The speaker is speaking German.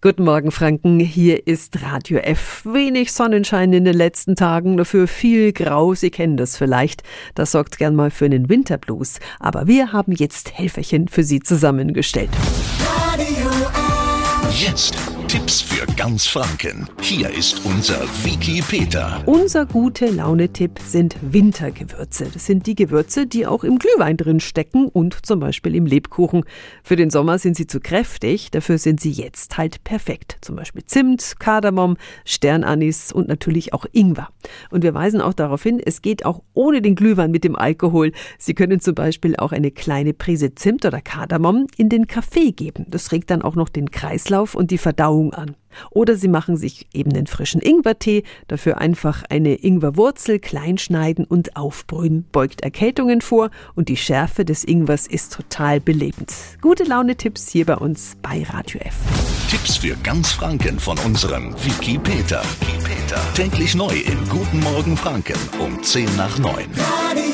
Guten Morgen, Franken. Hier ist Radio F. Wenig Sonnenschein in den letzten Tagen, dafür viel Grau. Sie kennen das vielleicht. Das sorgt gern mal für einen Winterblues. Aber wir haben jetzt Helferchen für Sie zusammengestellt. Radio F. Jetzt Tipps für ganz Franken. Hier ist unser Wiki Peter. Unser gute Laune-Tipp sind Wintergewürze. Das sind die Gewürze, die auch im Glühwein drin stecken und zum Beispiel im Lebkuchen. Für den Sommer sind sie zu kräftig, dafür sind sie jetzt halt perfekt. Zum Beispiel Zimt, Kardamom, Sternanis und natürlich auch Ingwer. Und wir weisen auch darauf hin, es geht auch ohne den Glühwein mit dem Alkohol. Sie können zum Beispiel auch eine kleine Prise Zimt oder Kardamom in den Kaffee geben. Das regt dann auch noch den Kreislauf und die Verdauung an. Oder Sie machen sich eben den frischen Ingwertee, dafür einfach eine Ingwerwurzel klein schneiden und aufbrühen, beugt Erkältungen vor und die Schärfe des Ingwers ist total belebend. Gute Laune-Tipps hier bei uns bei Radio F. Tipps für ganz Franken von unserem Wiki Peter. Wiki Peter. Täglich neu in Guten Morgen Franken um 10 nach 9. Radio